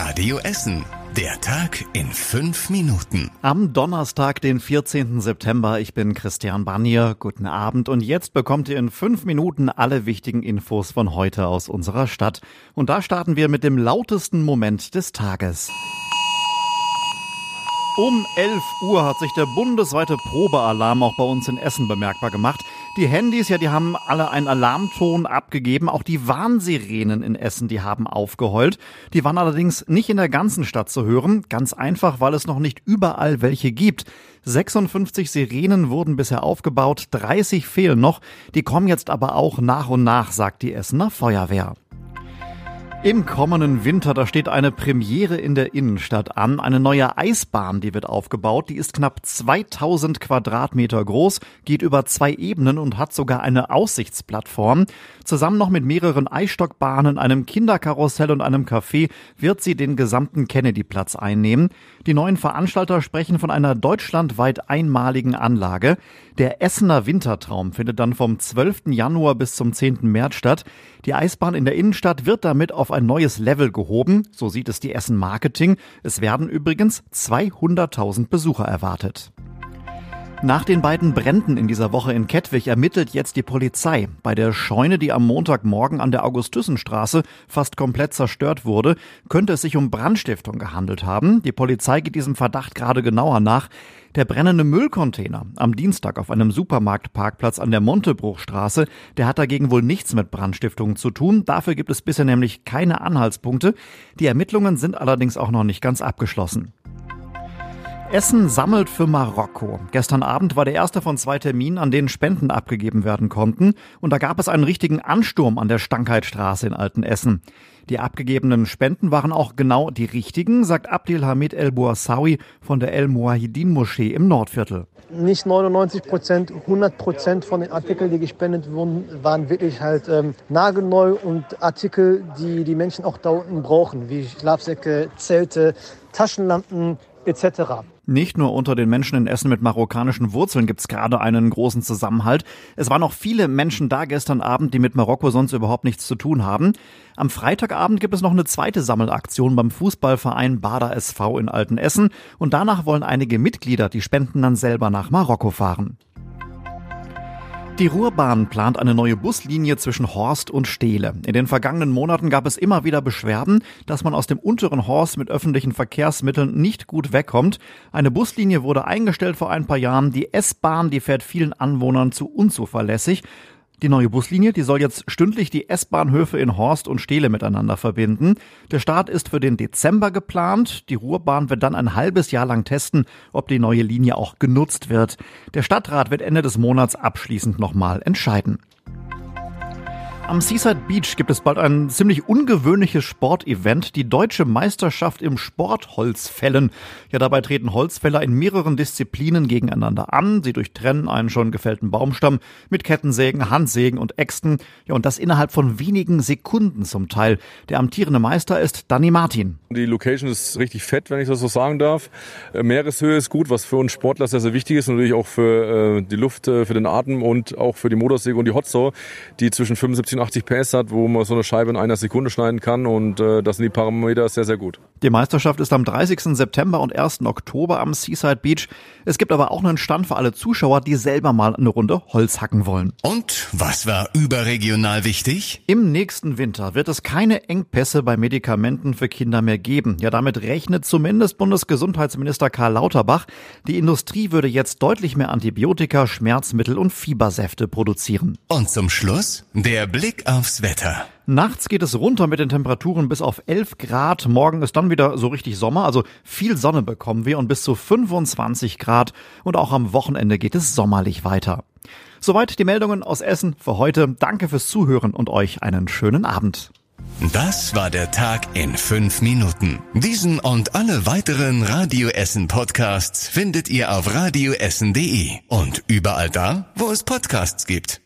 Radio Essen. Der Tag in fünf Minuten. Am Donnerstag, den 14. September. Ich bin Christian Barnier. Guten Abend. Und jetzt bekommt ihr in fünf Minuten alle wichtigen Infos von heute aus unserer Stadt. Und da starten wir mit dem lautesten Moment des Tages. Um 11 Uhr hat sich der bundesweite Probealarm auch bei uns in Essen bemerkbar gemacht. Die Handys, ja, die haben alle einen Alarmton abgegeben. Auch die Warnsirenen in Essen, die haben aufgeheult. Die waren allerdings nicht in der ganzen Stadt zu hören. Ganz einfach, weil es noch nicht überall welche gibt. 56 Sirenen wurden bisher aufgebaut, 30 fehlen noch. Die kommen jetzt aber auch nach und nach, sagt die Essener Feuerwehr. Im kommenden Winter, da steht eine Premiere in der Innenstadt an. Eine neue Eisbahn, die wird aufgebaut. Die ist knapp 2000 Quadratmeter groß, geht über zwei Ebenen und hat sogar eine Aussichtsplattform. Zusammen noch mit mehreren Eisstockbahnen, einem Kinderkarussell und einem Café wird sie den gesamten Kennedyplatz einnehmen. Die neuen Veranstalter sprechen von einer deutschlandweit einmaligen Anlage. Der Essener Wintertraum findet dann vom 12. Januar bis zum 10. März statt. Die Eisbahn in der Innenstadt wird damit auf ein neues Level gehoben, so sieht es die Essen Marketing. Es werden übrigens 200.000 Besucher erwartet. Nach den beiden Bränden in dieser Woche in Kettwig ermittelt jetzt die Polizei. Bei der Scheune, die am Montagmorgen an der Augustüssenstraße fast komplett zerstört wurde, könnte es sich um Brandstiftung gehandelt haben. Die Polizei geht diesem Verdacht gerade genauer nach. Der brennende Müllcontainer am Dienstag auf einem Supermarktparkplatz an der Montebruchstraße, der hat dagegen wohl nichts mit Brandstiftung zu tun. Dafür gibt es bisher nämlich keine Anhaltspunkte. Die Ermittlungen sind allerdings auch noch nicht ganz abgeschlossen. Essen sammelt für Marokko. Gestern Abend war der erste von zwei Terminen, an denen Spenden abgegeben werden konnten. Und da gab es einen richtigen Ansturm an der Stankheitstraße in Altenessen. Die abgegebenen Spenden waren auch genau die richtigen, sagt Abdelhamid El Bouassawi von der El Muahidin Moschee im Nordviertel. Nicht 99 Prozent, 100 Prozent von den Artikeln, die gespendet wurden, waren wirklich halt ähm, nagelneu und Artikel, die die Menschen auch da unten brauchen, wie Schlafsäcke, Zelte, Taschenlampen etc. Nicht nur unter den Menschen in Essen mit marokkanischen Wurzeln gibt es gerade einen großen Zusammenhalt. Es waren auch viele Menschen da gestern Abend, die mit Marokko sonst überhaupt nichts zu tun haben. Am Freitagabend gibt es noch eine zweite Sammelaktion beim Fußballverein Bader SV in Altenessen und danach wollen einige Mitglieder die Spenden dann selber nach Marokko fahren. Die Ruhrbahn plant eine neue Buslinie zwischen Horst und Steele. In den vergangenen Monaten gab es immer wieder Beschwerden, dass man aus dem unteren Horst mit öffentlichen Verkehrsmitteln nicht gut wegkommt. Eine Buslinie wurde eingestellt vor ein paar Jahren. Die S-Bahn, die fährt vielen Anwohnern zu unzuverlässig. Die neue Buslinie, die soll jetzt stündlich die S-Bahnhöfe in Horst und Steele miteinander verbinden. Der Start ist für den Dezember geplant. Die Ruhrbahn wird dann ein halbes Jahr lang testen, ob die neue Linie auch genutzt wird. Der Stadtrat wird Ende des Monats abschließend nochmal entscheiden. Am Seaside Beach gibt es bald ein ziemlich ungewöhnliches Sportevent, die deutsche Meisterschaft im Sportholzfällen. Ja, dabei treten Holzfäller in mehreren Disziplinen gegeneinander an. Sie durchtrennen einen schon gefällten Baumstamm mit Kettensägen, Handsägen und Äxten. Ja, und das innerhalb von wenigen Sekunden zum Teil. Der amtierende Meister ist Danny Martin. Die Location ist richtig fett, wenn ich das so sagen darf. Äh, Meereshöhe ist gut, was für uns Sportler sehr, sehr wichtig ist. Natürlich auch für äh, die Luft, äh, für den Atem und auch für die Motorsäge und die Hotsaw, die zwischen 75 80 PS hat, wo man so eine Scheibe in einer Sekunde schneiden kann und äh, das sind die Parameter sehr, sehr gut. Die Meisterschaft ist am 30. September und 1. Oktober am Seaside Beach. Es gibt aber auch einen Stand für alle Zuschauer, die selber mal eine Runde Holz hacken wollen. Und was war überregional wichtig? Im nächsten Winter wird es keine Engpässe bei Medikamenten für Kinder mehr geben. Ja, damit rechnet zumindest Bundesgesundheitsminister Karl Lauterbach. Die Industrie würde jetzt deutlich mehr Antibiotika, Schmerzmittel und Fiebersäfte produzieren. Und zum Schluss der Blick aufs Wetter. Nachts geht es runter mit den Temperaturen bis auf 11 Grad. Morgen ist dann wieder so richtig Sommer, also viel Sonne bekommen wir und bis zu 25 Grad. Und auch am Wochenende geht es sommerlich weiter. Soweit die Meldungen aus Essen für heute. Danke fürs Zuhören und euch einen schönen Abend. Das war der Tag in fünf Minuten. Diesen und alle weiteren Radio Essen Podcasts findet ihr auf radioessen.de und überall da, wo es Podcasts gibt.